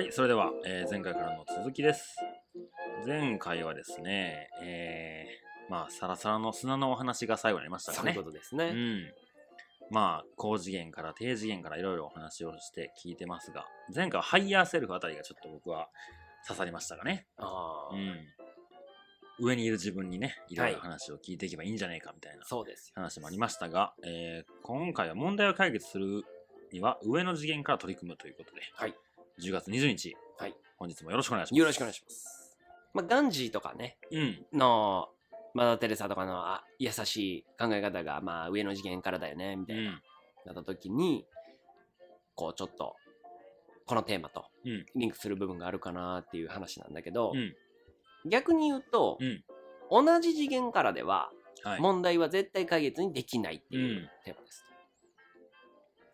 はい、それでは、えー前回からの続きです。前回はですね、えー、まあ、サラサラの砂のお話が最後になりましたかね。そういうことですね。うん。まあ、高次元から低次元からいろいろお話をして聞いてますが、前回はハイヤーセルフあたりがちょっと僕は刺さりましたかね。ああ、うん。上にいる自分にね、いろいろはい話を聞いていけばいいんじゃないかみたいな。話もありましたが、えー今回は問題を解決するには上の次元から取り組むということで、はい。10月20日、はい本日もよろしくお願いします。よろしくお願いします。まあ、ガンジーとかね、うん。の、マダー・テレサとかのあ優しい考え方が、まあ、上の次元からだよね、みたいな、うん。なった時に、こう、ちょっと、このテーマとうん。リンクする部分があるかなっていう話なんだけど、うん。逆に言うと、うん。同じ次元からでは、はい。問題は絶対解決にできないっていううんテーマです。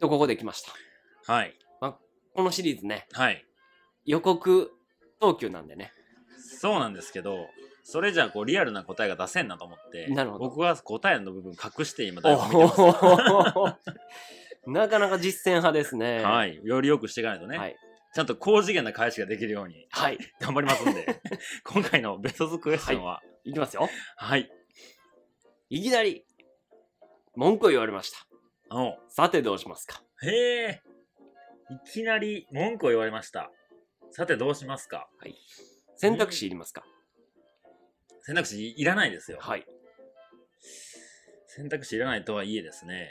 と、ここで来ました。はい。このシリーズね、はい。予告投球なんでね。そうなんですけど、それじゃあこうリアルな答えが出せんなと思って、なるほど僕は答えの部分隠して今台本見てます。お なかなか実践派ですね。。はいい。より良くしていかないとね、はい。ちゃんと高次元な返しができるようにはい。頑張りますんで、今回のベストズクエスチョンは、いきますよ。はい。いきなり、文句を言われました。おさてどうしますか？へえ。いきなり文句を言われました。さてどうしますか？選択肢いりますか、選択肢いらないですよ。はい。選択肢いらないとはいえですね、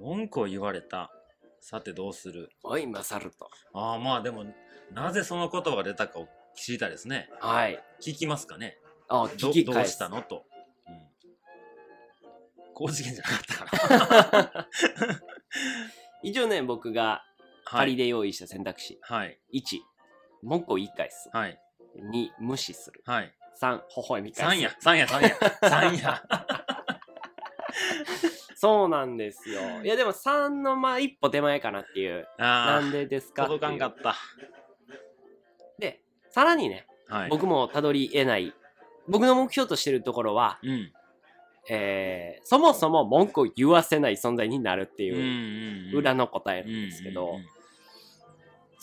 文句を言われた。さてどうする？おい、マサルと。ああ、まあでも、なぜその言葉が出たかを知りたいですね。はい。聞きますかね？あ、ど聞きどうしたの？と。うん。高次元じゃなかったかな。一応ね、僕がはい。仮で用意した選択肢。はい。1、文句を言い返す。はい。2、無視する。はい。3、微笑み返す。3や、3や、3や、3や。そうなんですよ。いや、でも3のまあ一歩手前かなっていう。あなんでですあ、か届かんかっった。で、さらにね、はい。僕もたどり得ない。僕の目標としてるところは、うん。えー、そもそも文句を言わせない存在になるってうんいううんうん。裏の答えなんですけど、うんうんうん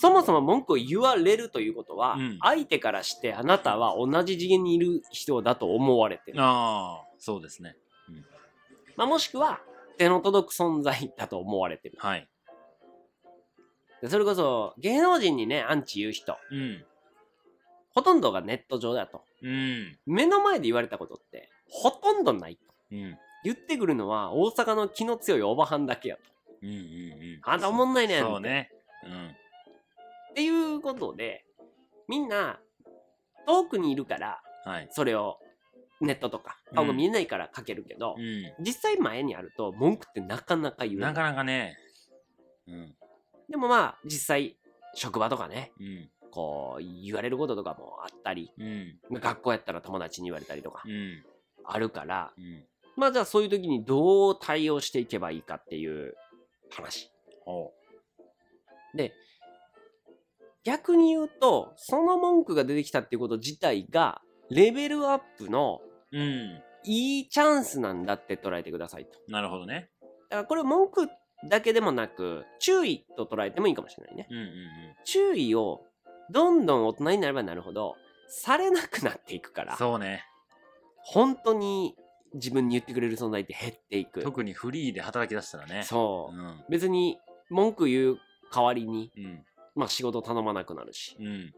そもそも文句を言われるということは、うん相手からしてあなたは同じ次元にいる人だと思われてる。ああ、そうですね。まあ、もしくは、手の届く存在だと思われてる。はい。でそれこそ、芸能人にね、アンチ言う人、うん。ほとんどがネット上だと。うん。目の前で言われたことって、ほとんどないと。うん。言ってくるのは、大阪の気の強いおばはんだけやと。うんうんうん。あんたおもんないねん。そうね。うん。っていうことで、みんな、遠くにいるから、はい。それを、ネットとか、顔が見えないから書けるけど、う実際前にあると、文句ってなかなか言ん。うな。なかなかね。うん。でもまあ、実際、職場とかね、うん。こう、言われることとかもあったり、うん。学校やったら友達に言われたりとか、うん。あるから、うん。まあじゃあそういう時にどう対応していけばいいかっていう話。ほで、逆に言うと、その文句が出てきたっていうこと自体が、レベルアップのう。うん。いいチャンスなんだって捉えてくださいと。なるほどね。だからこれ文句だけでもなく、注意と捉えてもいいかもしれないね。うんうん注意をどんどん大人になればなるほど、されなくなっていくかうん。ら、そうね。本当に自分に言ってくれる存在って減っていく。特にフリーで働き出したらね。そうう。ん。別に文句言う代わりに、うん。まあ仕事頼まなくなるし。うん。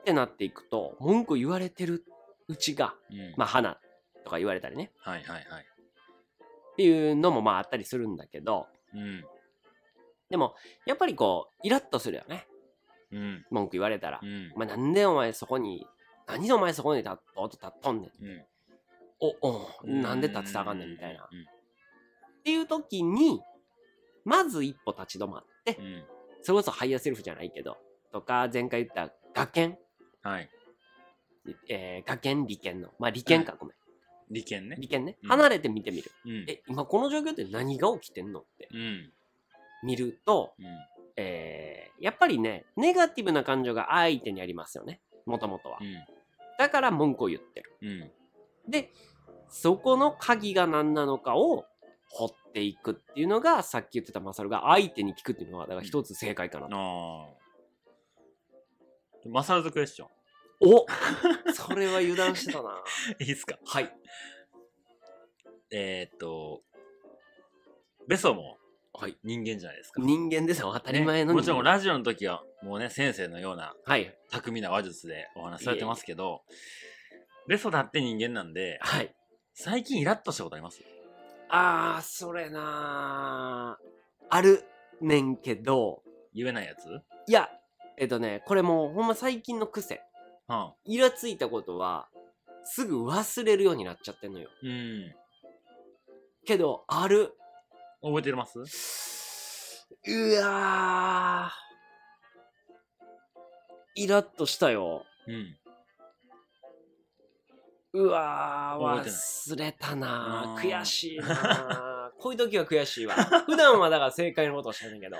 ってなっていくと、文句言われてるうちが、うん。まあ花とか言われたりね。はいはいはい。っていうのもまああったりするんだけど、うん。でも、やっぱりこう、イラッとするよね。うん。文句言われたらう。んお。前なんでお前そこに、何でお前そこに立っとっと立っとんねん。うん。お、おなんで立ってたらあかんねんみたいな。っうん。ていう時に、まず一歩立ち止まってう、ん。それこそハイヤーセルフじゃないけど、とか、前回言った学研、はい。えー、学研理研の、まあ理研か、ごめん。利権ね。理研ね。うん離れて見てみる。うん。え、今この状況って何が起きてんの？ってうん。見ると、うん。えー、やっぱりね、ネガティブな感情が相手にありますよね。もともとはう。ん。だから文句を言ってる。うん。で、そこの鍵が何なのかを掘っていくっていうのが、さっき言ってたマサルが相手に聞くっていうのは、だから一つ正解かなと。ああ。マサルズクエスチョン。お それは油断してたな。いいっすか？はい。えー、っと、ベソもはい。人間じゃないですか。人間ですよ。当たり前のねもちろんラジオの時はもうね、先生のようなはい。巧みな話術でお話しされてますけど、ベソだって人間なんで、はい。最近イラッとしたことあります？あー、それなーあるねんけど、言えないやつ？うん。いや、えっとね、これもうほんま最近の癖。イラついたことは、すぐ忘れるようになっちゃってんのよ。うん。けど、ある。覚えてます？うわー。イラッとしたよ。うん。うわー、忘れたな悔しいな こういう時は悔しいわ。普段はだから正解のことをしてんだけど、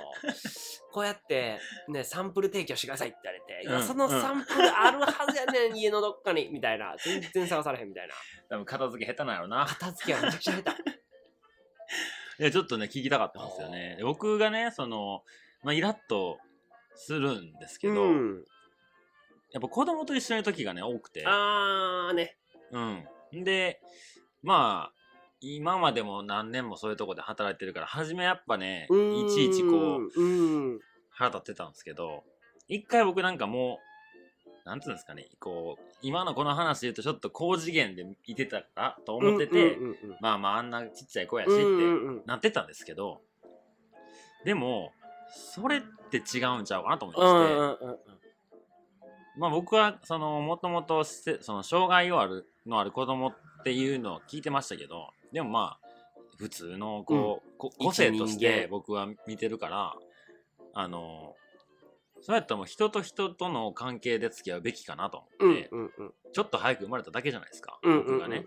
こうやって、ね、サンプル提供してくださいって言われて、いやうんそのサンプルあるはずやねん、家のどっかに、みたいな。全然探されへんみたいな。多分片付け下手なんやろな。片付けはめちゃくちゃ下手。いや、ちょっとね、聞きたかったんですよね。で僕がね、その、まあ、イラッとするんですけど、うん。やっぱ子供と一緒にいる時がね、多くて。あーね。うん。で、まあ、今までも何年もそういうとこで働いてるから、初めやっぱね、いちいちこう、うん。腹立ってたんですけど、一回僕なんかもう、なんつうんですかね、こう、今のこの話で言うとちょっと高次元でいてたからと思ってて、まあまああんなちっちゃい子やしってなってたんですけど、でも、それって違うんちゃうかなと思いうんまして、まあ僕は、その、もともと、せその、障害をある、のある子供っていうのを聞いてましたけど、でもまあ、普通の、こう、こ個性として僕は見てるから、あの、そうやったらもう人と人との関係で付き合うべきかなとうん思って、うんうんちょっと早く生まれただけじゃないですか、うんうん僕がね。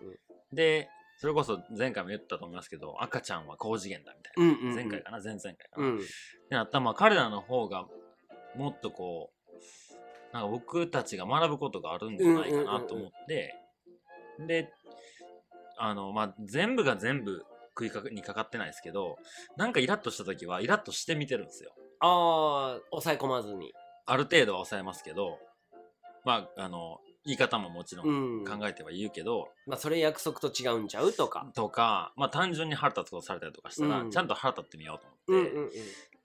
で、それこそ前回も言ったと思いますけど、赤ちゃんは高次元だみたいな。うんうんうん。前回かな、前々回かな？うん。ってなったら、まあ彼らの方がもっとこう、なんか僕たちが学ぶことがあるんじゃないかなと思って、で、あの、まあ全部が全部食いかにかかってないですけど、なんかイラッとした時はイラッとしてみてるんですよ。ああ抑え込まずに。ある程度は抑えますけど、まあ、あの、言い方ももちろうん。ん考えては言うけど、まあそれ約束と違うんちゃうとか。とか、まあ単純に腹立つことされたりとかしたら、うん。ちゃんと腹立ってみようと思って、うんうんうん。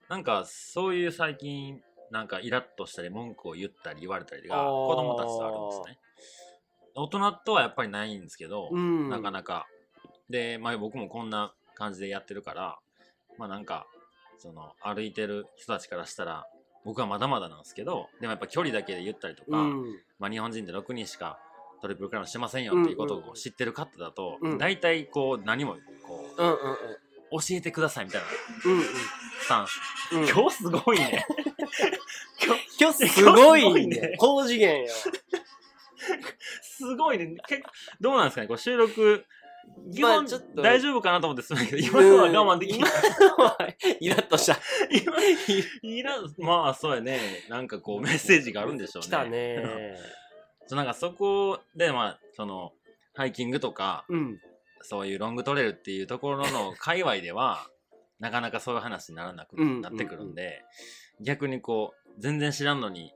なんかそういう最近なんかイラッとしたり文句を言ったり言われたりが子供たちとあるんですね。大人とはやっぱりないんですけど、うん。なかなか。で、まあ僕もこんな感じでやってるから、まあなんか、その歩いてる人たちからしたら、僕はまだまだなんですけど、でもやっぱ距離だけで言ったりとか、うん。まあ日本人で6人しかトリプルクラウンしてませんよっていうことを知ってる方だと、うん。大体こう何もこううんうん教えてくださいみたいなうんスタンス。うん。うん今日すごいね。今日今日すごいね。高次元よすごいね。結構どうなんですかね？こう収録、基本、まあちょっと。大丈夫かなと思ってするけど、今のは我慢できない。イラッとした。今、いらん、まあそうやね。なんかこうメッセージがあるんでしょうね。来たね。そうなんかそこで、まあ、その、ハイキングとか、うん。そういうロングトレイルっていうところの界隈では、なかなかそういう話にならなくうん。なってくるんで、逆にこう、全然知らんのに、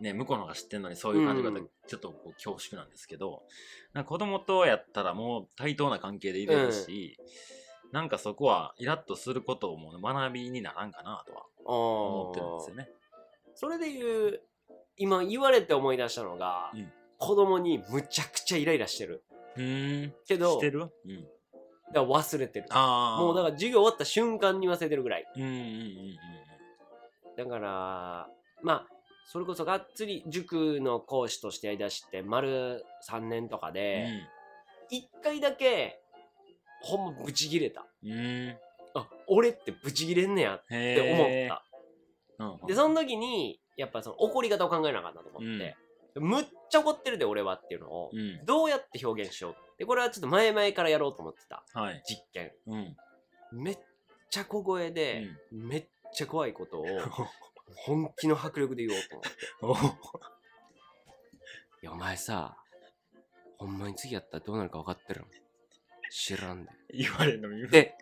ね、向こうの方が知ってんのにそういう感じ方、うんちょっとこう恐縮なんですけど、なんか子供とやったらもう対等な関係でいれるし、なんかそこはイラッとすることも学びにならんかなとは思ってるんですよね。それで言う今言われて思い出したのが、うん。子供にむちゃくちゃイライラしてる。うーん。けどしてる？うん。だから忘れてる。ああ。もうだから授業終わった瞬間に忘れてるぐらい。うんうんうんうん。だからまあそれこそがっつり塾の講師としてやりだして丸3年とかうん。で一、回だけほんまブチギレたうん。うん。あ俺ってブチギレんねやっへて思っえ。た、うんうんでその時にやっぱその怒り方を考えなあかったと思って、むっちゃ怒ってるで俺はっていうのをうん。どうやって表現しようでこれはちょっと前々からやろうと思ってたはい。実験うん。めっちゃ小声で、めっちゃ怖いことを 本気の迫力で言おうと思っておいやお前さほんまに次やったらどうなるか分かってるの？知らんで言われるの耳。で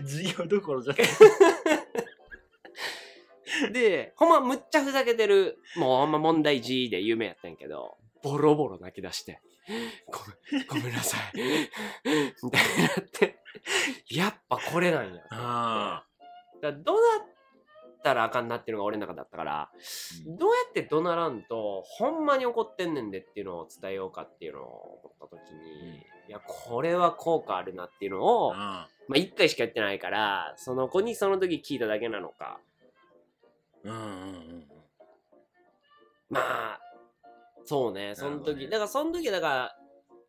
授業どころじゃない。で、ほんまむっちゃふざけてる、もうほんま問題児で有名やったんやけど、ボロボロ泣き出して、ごめん、ごめんなさい。みたいになって、やっぱこれなんや。あだからどうなったらあかんなっていうのが俺の中だったから、ーどうやって怒鳴らんと、ほんまに怒ってんねんでっていうのを伝えようかっていうのを思った時に、いや、これは効果あるなっていうのを、まうん。あ一回しかやってないから、その子にその時聞いただけなのか、うんうんうんまあ、そうね、その時、ねだからその時だから、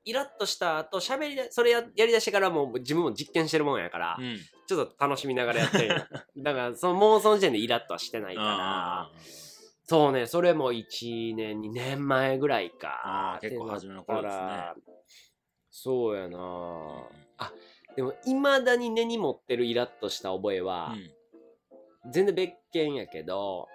イラッとした後、喋りだ、それややりだしてからもう自分も実験してるもんやから、うんちょっと楽しみながらやってる。よ だから、そのもうその時点でイラッとはしてないかうんら、そうね、それも1年、2年前ぐらいか。結構初めの頃ですね。そうやな。でも、いまだに根に持ってるイラッとした覚えは、全然別件やけど、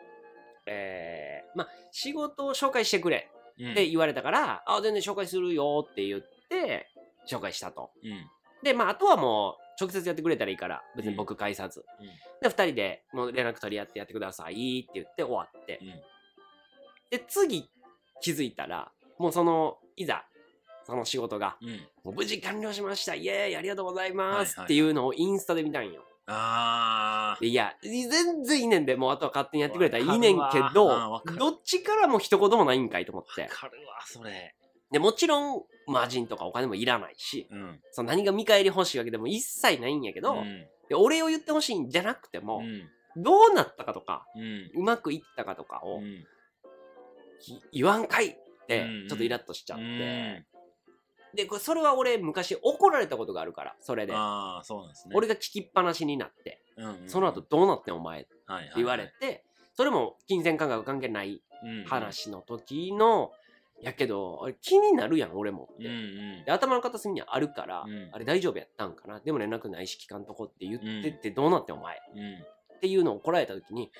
えー、まあ、仕事を紹介してくれうん。って言われたから、あ、全然紹介するよって言って、紹介したと。うん。で、まあ、あとはもう、直接やってくれたらいいから、別に僕返さず。うんで、二人でもう連絡取り合ってやってくださいって言って終わって。うんで、次気づいたら、もうその、いざ、その仕事が、うんもう無事完了しましたイエーイありがとうございます、はいはいっていうのをインスタで見たんよ。あでいや、全然いいねんで、もうあとは勝手にやってくれたらいいねんけどどっちからも一言もないんかいと思ってーわ。かるわそれで、もちろん、マージンとかお金もいらないし、うん。その何が見返り欲しいわけでも一切ないんやけど、うん。でお礼を言ってほしいんじゃなくても、うん。どうなったかとか、うん。うまくいったかとかを言わんかいってうん、ちょっとイラッとしちゃって。うん。で、これそれは俺昔怒られたことがあるから、それで。ああそうなんですね。俺が聞きっぱなしになって、うんうんその後どうなってんお前ってはいはいはい言われて、それも金銭感覚関係ないうん。話の時の、やけど、あれ気になるやん、俺もって。うんうん。で頭の片隅にあるから、うん。あれ大丈夫やったんかな？でも連絡ないし聞かんとこって言ってってどうなってんお前？うん。っていうのを怒られた時に、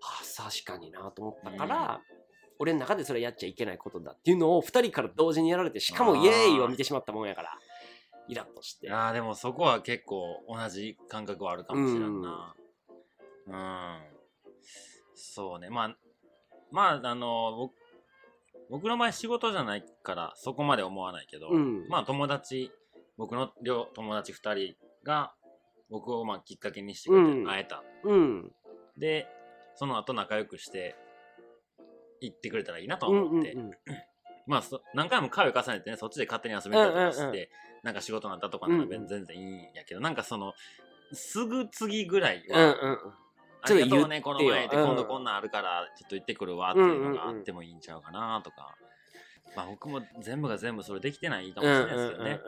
はあ、確かになと思ったから、俺の中でそれやっちゃいけないことだっていうのを二人から同時にやられて、しかもイエーイを見てしまったもんやから、イラッとして。ああでもそこは結構同じ感覚はあるかもしれんな。うん、そうね。まあまああの僕僕の場合仕事じゃないからそこまで思わないけど、うん。まあ友達僕の両友達2人が僕をまあきっかけにしてくれてうん。会えた、うん。でその後仲良くして行ってくれたらいいなとうん思って、うんうんまあそ何回も回を重ねてねそっちで勝手に遊びたりとかして、うんうんうん。なんか仕事になったとかならうんうん全然いいんやけど、なんかそのすぐ次ぐらいうんは、うんうん。ちょっと言ってよ。この前今度こんなんあるからちょっと行ってくるわっていうのがあってもいいんちゃうかなとか、まあ僕も全部が全部それできてないかもしれないですけどね、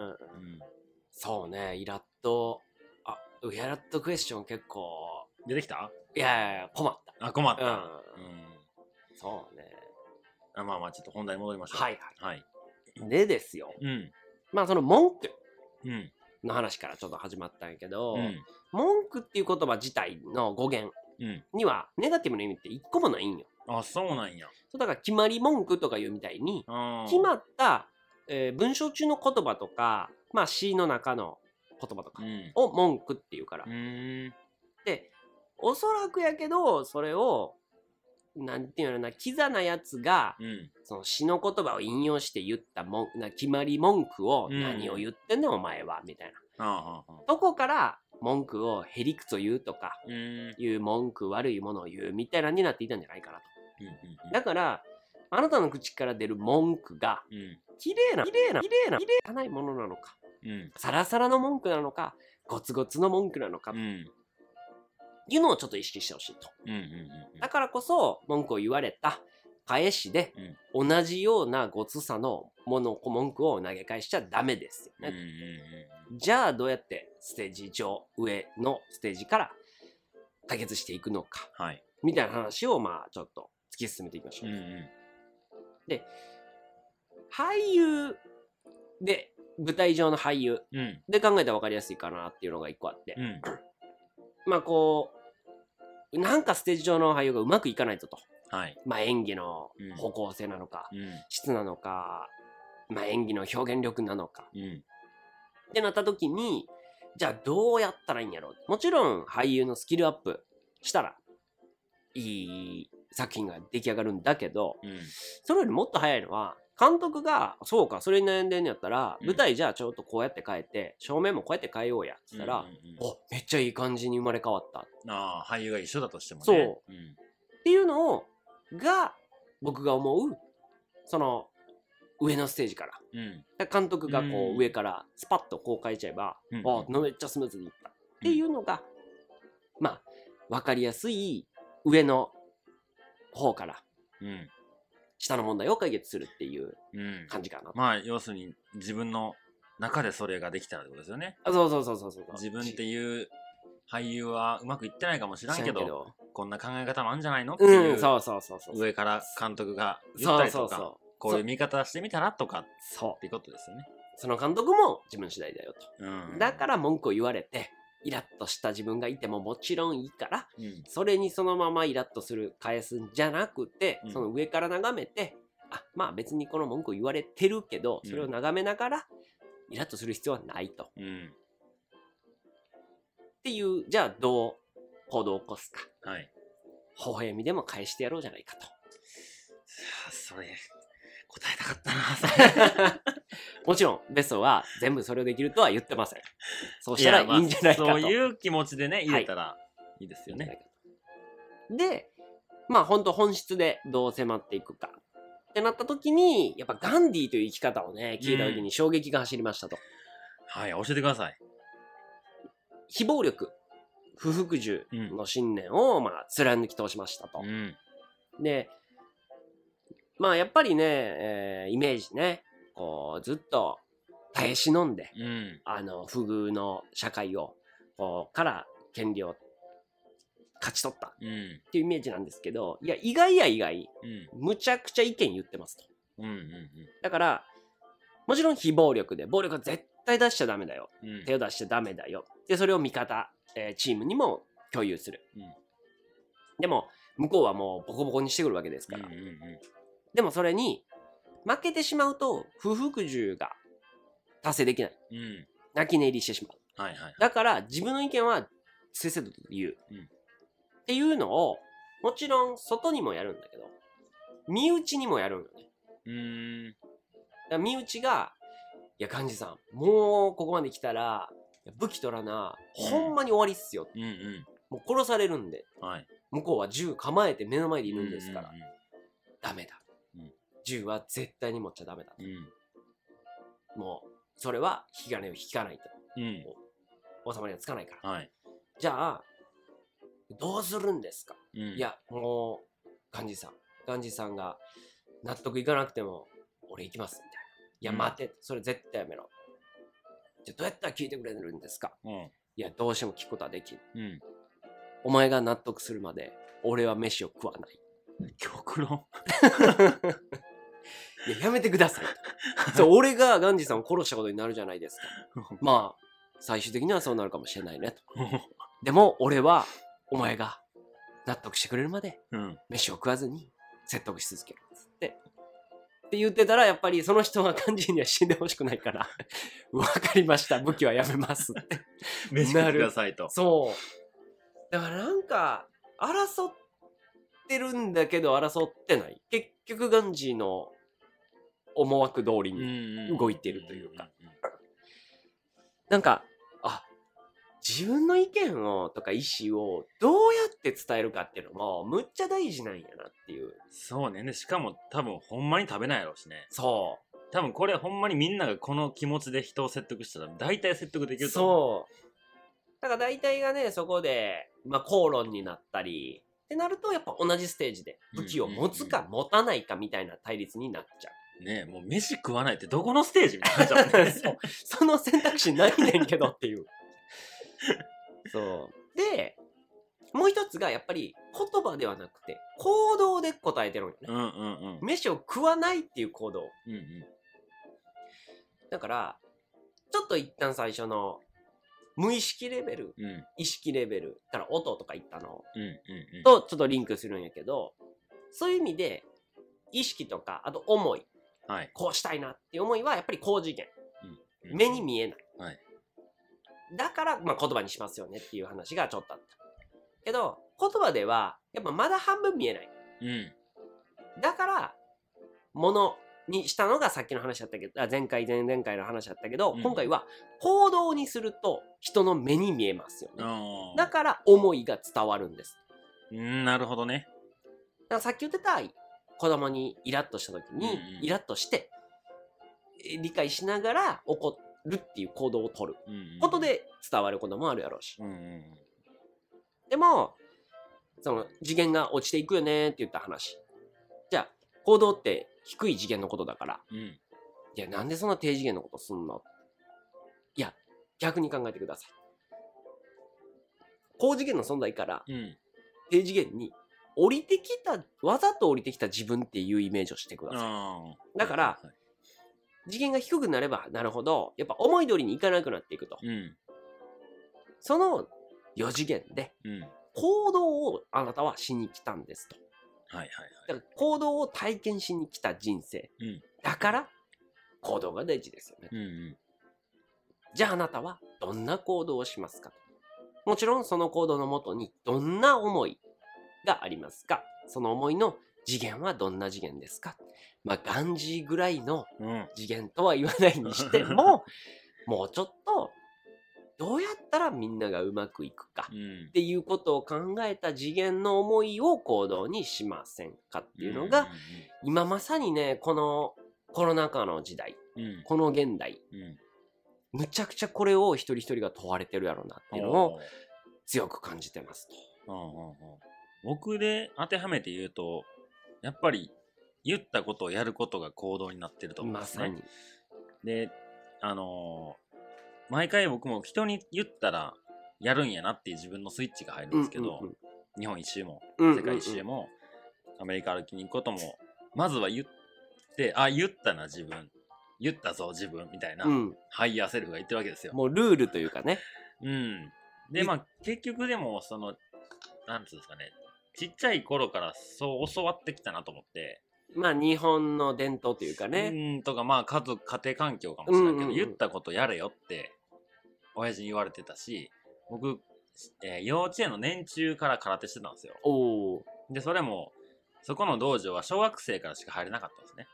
そうね、イラッと、あ、イラッとクエスチョン結構、出てきた？いやいや困った。あ困った、うん。うん。そうね。あまあまあちょっと本題に戻りましょう。はいはい。はい。でですよ。うん。まあその文句うん。の話からちょっと始まったんやけど、うん。文句っていう言葉自体の語源うんにはネガティブな意味って一個もないんよ。あそうなんや。そうだから決まり文句とかいうみたいに、決まった、えー文章中の言葉とか、まあ詩の中の言葉とかうん。を文句っていうから。う。ーん。で、おそらくやけど、それを、なんていうのかな、キザなやつが、うん。その詩の言葉を引用して言ったもんな決まり文句を、うん。何を言ってんねんお前は、みたいな。あーはーはとこから文句をへりくつを言うとか、いう文句悪いものを言うみたいなになっていたんじゃないかなと。だから、あなたの口から出る文句が、うん。綺麗な、綺麗な、綺麗な、綺麗なないものなのか、うん。サラサラの文句なのか、ゴツゴツの文句なのか、うん。いうのをちょっと意識してほしいと。うんうんうん。だからこそ、文句を言われた返しで、同じようなごつさのもの、文句を投げ返しちゃダメですよね。うんじゃあ、どうやってステージ上、上のステージから解決していくのか、はい。みたいな話を、まあ、ちょっと突き進めていきましょう。うんうん。俳優で、舞台上の俳優うん。で考えたら分かりやすいかなっていうのが一個あって、うん。まあ、こう、なんかステージ上の俳優がうまくいかないぞと。はいまあ、演技のうん方向性なのか、うん質なのか、まあ、演技の表現力なのかうんってなった時にじゃあどうやったらいいんやろうもちろん俳優のスキルアップしたらいい作品が出来上がるんだけど、うん。それよりもっと早いのは、監督が、そうか、それに悩んでんのやったら、うん舞台じゃあちょっとこうやって変えて、照明もこうやって変えようや、つったら、うんめっちゃいい感じに生まれ変わった。っああ、俳優が一緒だとしてもね。。そうん。ていうのを、が、僕が思う、その、上のステージから。うん。監督がこうんう上からスパッとこう変えちゃえば、うんあめっちゃスムーズにいったっていうのが、まあ分かりやすい上の方からうん。下の問題を解決するっていううん。感じかな。まあ、要するに自分の中でそれができたらってことですよね。あそうそうそうそうそう。自分っていう俳優はうまくいってないかもしれんけど、こんな考え方もあるんじゃないのっていう、うん、そうそうそうそう。上から監督が言っそうたりとか、そうそう。こういう見方してみたらとかっそう。ていうことですよね。その監督も自分次第だよと。うん。だから文句を言われて、イラッとした自分がいてももちろんいいから、うん。それにそのままイラッとする、返すんじゃなくて、うんその上から眺めて、あ、まあ別にこの文句を言われてるけど、うんそれを眺めながら、イラッとする必要はないと。っうん。ていう、じゃあどう行動を起こすか。はい。微笑みでも返してやろうじゃないかと。それ、答えたかったな、もちろん、ベストは全部それをできるとは言ってません。そうしたらいいんじゃないかと。そういう気持ちでね、言えたらいいですよね。で、まあ本当本質でどう迫っていくか。ってなった時に、やっぱガンディーという生き方をね、聞いた時に衝撃が走りましたと。はい、教えてください。非暴力、不服従の信念を、まあ、貫き通しましたとう。ん。で、まあやっぱりね、えーイメージね、こう、ずっと耐え忍んで、うん。あの、不遇の社会を、こう、から権利を勝ち取ったっうん。ていうイメージなんですけど、いや、意外や意外、うん。むちゃくちゃ意見言ってますと。うん。うん。だから、もちろん非暴力で、暴力は絶対出しちゃダメだよ。うん。手を出しちゃダメだよ。で、それを味方、えーチームにも共有する。うんでも、向こうはもうボコボコにしてくるわけですから。うん。うん。でもそれに、負けてしまうと、不服従が達成できない。うん。うん。泣き寝入りしてしまう。はいはい。だから、自分の意見はせっせと言う。うんっていうのを、もちろん外にもやるんだけど、身内にもやるんよね。うーん。身内が、いや、幹事さん、もうここまで来たら、武器取らな、ほんまに終わりっすよ。うんうん。もう殺されるんで、はい。向こうは銃構えて目の前にいるんですから、うんダメだうん。銃は絶対に持っちゃダメだ。うんうん。もう、それは引き金を引かないと。うん。収まりがつかないから。はい。じゃあ、どうするんですか、うん。い、や、もう、幹事さん。幹事さんが納得いかなくても、俺行きます、いや、うん待て。それ絶対やめろ。じゃあ、どうやったら聞いてくれるんですか？うん。いや、どうしても聞くことはできん。うん。お前が納得するまで、俺は飯を食わない。極論。いや、やめてくださいと。そう、俺がガンジーさんを殺したことになるじゃないですか。まあ、最終的にはそうなるかもしれないねと。でも、俺は、お前が納得してくれるまで、うん。飯を食わずに説得し続ける。つって。って言ってたら、やっぱりその人はガンジーには死んでほしくないから、わかりました。武器はやめますって。飯食ってくださいと。そう。だからなんか、争ってるんだけど争ってない。結局ガンジーの思惑通りに。動いてるというか。なんか、あ、自分の意見をとか意思をどうやって伝えるかっていうのもむっちゃ大事なんやなっていう。そうね。で、しかも多分ほんまに食べないやろうしね。そ多分これほんまにみんながこの気持ちで人を説得したら大体説得できう。ると思う。そう。だから大体がね、そこで、まあ口論になったり、ってなるとやっぱ同じステージで武器を持つか持たないかみたいな対立になっちゃう。ねもう飯食わないってどこのステージみたいにな その選択肢ないねんけどっていう。そう。で、もう一つがやっぱり言葉ではなくて行動で答えてるんよね。うんうんうん。飯を食わないっていう行動。うんうん。だから、ちょっと一旦最初の無意識レベル、うん意識レベルから音とか言ったのうんうんうん。とちょっとリンクするんやけど、そういう意味で意識とか、あと思い、はい。こうしたいなっていう思いはやっぱり高次元。うん目に見えない。はいだから、まあ、言葉にしますよねっていう話がちょっとあった。けど言葉ではやっぱまだ半分見えないうん。だからものにしたのがさっきの話だったけどあ前回前々回の話だったけど、うん今回は行動にすると人の目に見えますよねだから思いが伝わるんですうん、なるほどね。だからさっき言ってた子供にイラッとした時に、イラッとしてえ理解しながら怒るっていう行動を取る。こと。で伝わることもあるやろうし。うんうん。でもその次元が落ちていくよねって言った話。じゃあ行動って低い次元のことだから。うん。うん。いやなんでそんな低次元のことすんの？いや逆に考えてください。高次元の存在からうん。低次元に降りてきたわざと降りてきた自分っていうイメージをしてください。だからはいはい次元が低くなればなるほどやっぱ思い通りにいかなくなっていくと。うん。その4次元で行動をあなたはしに来たんですと。はいだから行動を体験しに来た人生。うん。だから行動が大事ですよね。はい。うんうん。じゃああなたはどんな行動をしますか？もちろんその行動のもとにどんな思いがありますか？その思いの次元はどんな次元ですか？まあガンジーぐらいのうん。次元とは言わないにしても もうちょっとどうやったらみんながうまくいくかうんっ。ていうことを考えた次元の思いを行動にしませんかっていうのが、今まさにねこのコロナ禍の時代うんうん。この現代うん。むちゃくちゃこれを一人一人が問われてるやろうなっていうのを強く感じてますと。うんうんうん僕で当てはめて言うと、やっぱり言ったことをやることが行動になってると思うんですね。で、あのー毎回僕も人に言ったらやるんやなっていう自分のスイッチが入るんですけど、日本一周もうんうんうん世界一周もアメリカ歩きに行くことも、まずは言って、あ、言ったな自分。言ったぞ自分みたいな、うん、ハイヤーセルフが言ってるわけですよ。もうルールというかね。うん。で、まあ、結局でも、その、なんつうんですかね、ちっちゃい頃からそう教わってきたなと思って、まあ日本の伝統というかね。うん、とか、まあ、家族、家庭環境かもしれないけど、うんうんうん言ったことやれよって、親父に言われてたし、僕、えー幼稚園の年中から空手してたんですよ。で、それも、そこの道場は小学生からしか入れなかったんですね。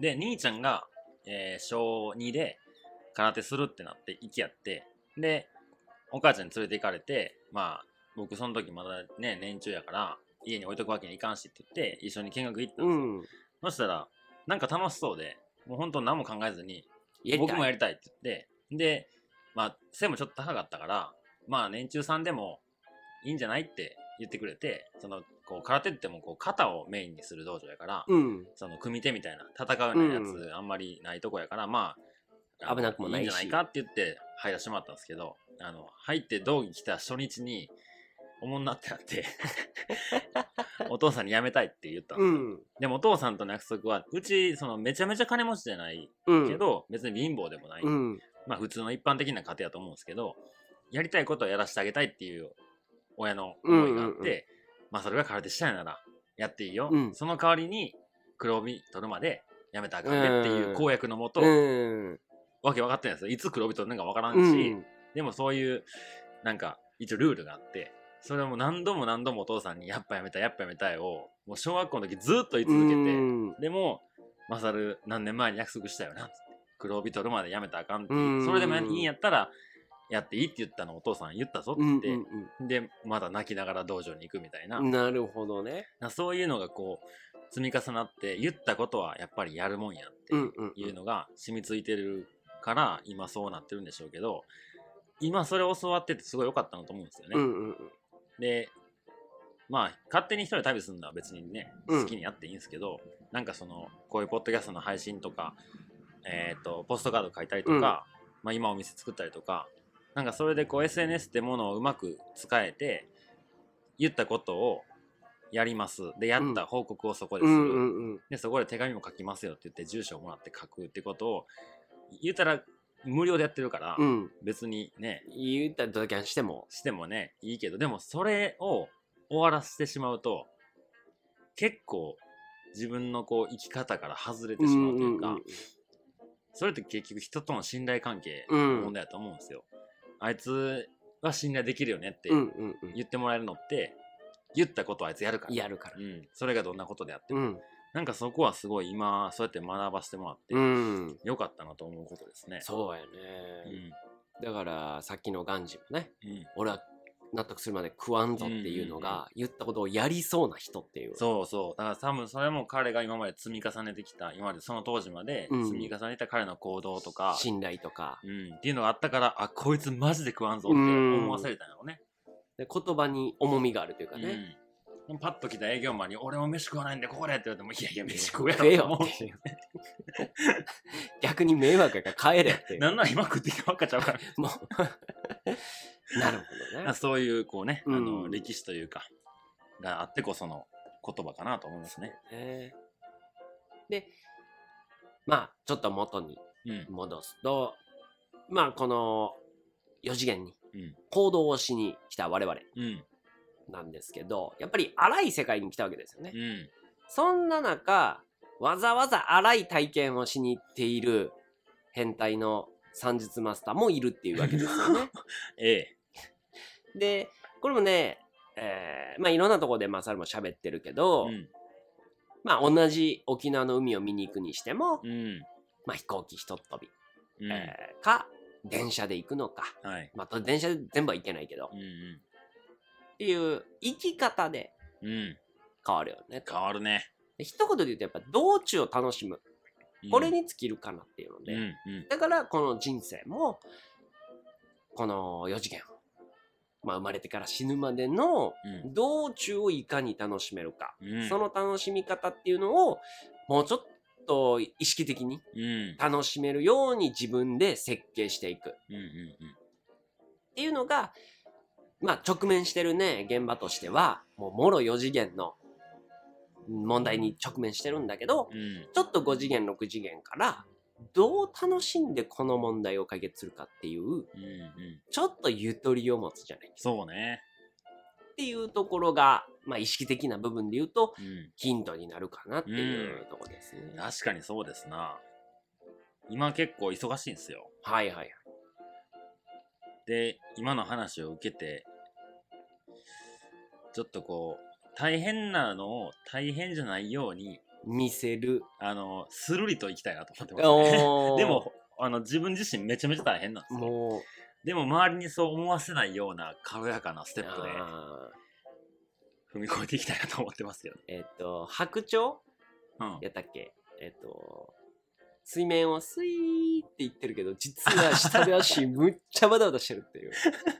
で、兄ちゃんが、えー小2で空手するってなって行きやって、で、お母ちゃんに連れて行かれて、まあ、僕その時まだね、年中やから、家に置いとくわけにいかんしって言って、一緒に見学行ったんですよ。うん。そしたら、なんか楽しそうで、もう本当何も考えずに、僕もやりたいって言って、で、まあ、背もちょっと高かったから、まあ、年中さんでもいいんじゃないって言ってくれて、その、こう、空手ってもこう、肩をメインにする道場やから、うん。その組手みたいな戦うようなやつあんまりないとこやから、まあ危なくもないしいんじゃないかって言って入らせてもらったんですけどあの入って道着来た初日におもんなってなって お父さんに辞めたいって言ったんですよ、うん。でもお父さんとの約束はうちそのめちゃめちゃ金持ちじゃないうん。けど、別に貧乏でもない、うん。まあ普通の一般的な家庭だと思うんですけどやりたいことをやらせてあげたいっていう親の思いがあって、うんうんうんまあそれが空手したいならやっていいよ、うんその代わりに黒帯取るまでやめたらあかんねっていう公約のもと、うん。わけ分かってないんですよいつ黒帯取るのか分からんうし、ん。でもそういうなんか一応ルールがあってそれをもう何度も何度もお父さんにやっぱやめたいやっぱやめたいをもう小学校の時ずっと言い続けて、うんでも、マサル何年前に約束したよな。黒帯取るまでやめたらあかんってうんそれでもいいんやったら、やっていいって言ったのお父さん言ったぞってうん言って、で、まだ泣きながら道場に行くみたいな。うん。なるほどね。なそういうのがこう、積み重なって、言ったことはやっぱりやるもんやってうんうん。いうのが染みついてるから、今そうなってるんでしょうけど、今それを教わっててすごい良かったなと思うんですよね。うんうんうん。で、まあ、勝手に一人で旅するのは別にね、うん好きにやっていいんですけど、なんかその、こういうポッドキャストの配信とか、えっ、と、ポストカード書いたりとか、まあ今お店作ったりとか、なんかそれでこう SNS ってものをうまく使えて、言ったことをやります。で、やった報告をそこでする。うんうんうん。で、そこで手紙も書きますよって言って、住所をもらって書くってことを、言ったら無料でやってるから、うん。別にね、言ったらドキャンしても。してもね、いいけど、でもそれを終わらせてしまうと、結構自分のこう生き方から外れてしまうというか、それって結局人との信頼関係の問題だと思うんですよ。あいつは信頼できるよねってうんうんうん言ってもらえるのって、言ったことはあいつやるから。やるからうん。それがどんなことであっても。うんなんかそこはすごい今、そうやって学ばせてもらって、うんよかったなと思うことですね。そうやね、うん。だからさっきのガンジもねうん。俺は納得するまで食わんぞっていうのが、言ったことをやりそうな人っていうそうそう。だから多分それも彼が今まで積み重ねてきた、今までその当時までうん積み重ねた彼の行動とか、信頼とかうん、っていうのがあったから、あ、こいつマジで食わんぞって思わせれたんやろうね。で言葉に重みがあるというかね、うん。パッと来た営業マンに、俺も飯食わないんでここでって言われても、いやいや、飯食うや食えろと思うよっていう逆に迷惑やから帰れっていうなんなら今食ってきたばっかちゃうから。もう なるほどねそういう、こうね、あうの、ん歴史というか、があってこその言葉かなと思いますね。ねでまあちょっと元にうん。戻すとまあこの4次元にうん。行動をしに来た我々うん。なんですけどやっぱり荒い世界に来たわけですよね、うん。そんな中わざわざ荒い体験をしに行っている変態の算術マスターもいるっていうわけですよね ええ。でこれもね、えーまあいろんなところでマサルも喋ってるけど、うん。まあ同じ沖縄の海を見に行くにしても、うん。まあ飛行機ひとっ飛び、うん。えーか電車で行くのかはい。まあ電車で全部は行けないけど、うんっていう生き方で。変わるよねと変わるね。で一言で言うとやっぱ道中を楽しむうんこれ、に尽きるかなっていうので、うん。うん。だからこの人生もこの4次元を、まあ、生まれてから死ぬまでのうん。道中をいかに楽しめるか、うん。その楽しみ方っていうのをもうちょっと意識的にうん。楽しめるように自分で設計していくっうん。うん。ていうのがまあ直面してるね現場としてはもうもろ4次元の問題に直面してるんだけどうん。ちょっと5次元6次元からどう楽しんでこの問題を解決するかっていううん。うん。ちょっとゆとりを持つじゃないそうね。っていうところが、まあ、意識的な部分で言うとうん。ヒントになるかなっていうところですね。確かにそうですな。今結構忙しいんですよ。はいはいはい。で、今の話を受けて、ちょっとこう、大変なのを大変じゃないように、見せる。あの、スルリといきたいなと思ってます、ね。でも、あの、自分自身めちゃめちゃ大変なんですよ。もう、でも、周りにそう思わせないような軽やかなステップで踏み越えていきたいなと思ってますけど。えっ、と、白鳥？うん。やったっけ？えっ、と、水面をスイーって言ってるけど、実は下で足むっちゃバタバタしてるっていう。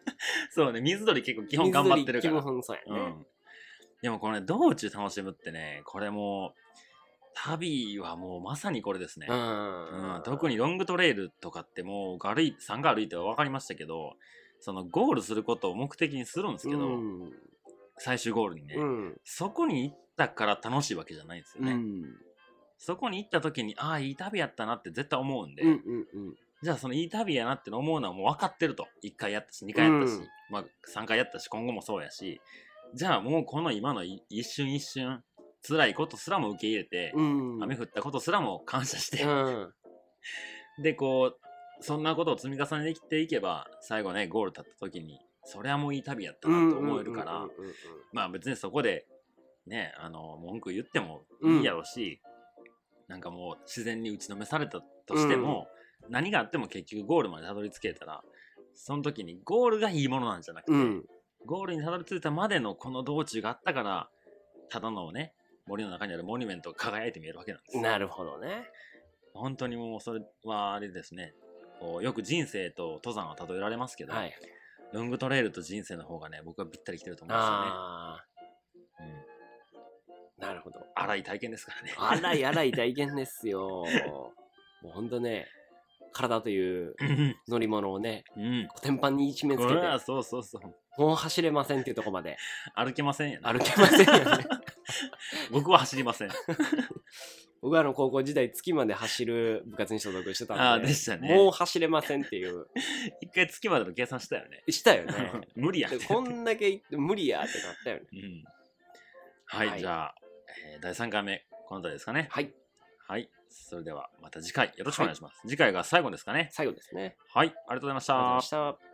そうね、水鳥結構基本頑張ってるから。基本そうやね。うん。でもこれ、道中楽しむってね、これもう、旅はもうまさにこれですね。うん。うん、特にロングトレイルとかってもう歩い3回歩いては分かりましたけどそのゴールすることを目的にするんですけど、うん。最終ゴールにね、うん。そこに行ったから楽しいわけじゃないんですよね、うん。そこに行った時にああいい旅やったなって絶対思うんで、うんうんうん。じゃあそのいい旅やなって思うのはもう分かってると。1回やったし2回やったし、うん。まあ、3回やったし今後もそうやし。じゃあもうこの今のい一瞬一瞬辛いことすらも受け入れて、うん。雨降ったことすらも感謝して、うん。で、こう、そんなことを積み重ねてていけば、最後ね、ゴール立った時に、それはもういい旅やったなと思えるから、うんうんうんうんまあ別にそこで、ね、あの、文句言ってもいいやろうし、なんかもう自然に打ちのめされたとしても、何があっても結局ゴールまでたどり着けたら、その時にゴールがいいものなんじゃなくて、うん。ゴールにたどり着いたまでのこの道中があったから、ただのね、森の中にあるモニュメントが輝いて見えるわけなんですよ。なるほどね。本当にもうそれはあれですねこうよく人生と登山は例えられますけど、はい。ロングトレイルと人生の方がね僕はぴったり来てると思うんですあよね、なるほど。荒い体験ですからね。荒い荒い大変ですよ。もうほんとね、体といううん乗り物をね、うん。コテンパンに締め付けて、そうそうそう。もう走れませんっていうところまで。歩けませんよね。歩けませんよね。僕は走りません。僕はあの高校時代月まで走る部活に所属してたんで、あーでしたね。もう走れませんっていう、一回月までの計算したよね。したよね。無理やってでこんだけ無理やってなったよね。うん。はい、はい。じゃあ、えー、第3回目、この辺りですかね。はい。はい。それでは、また次回よろしくお願いします、はい。次回が最後ですかね。最後ですね。はい。ありがとうございました。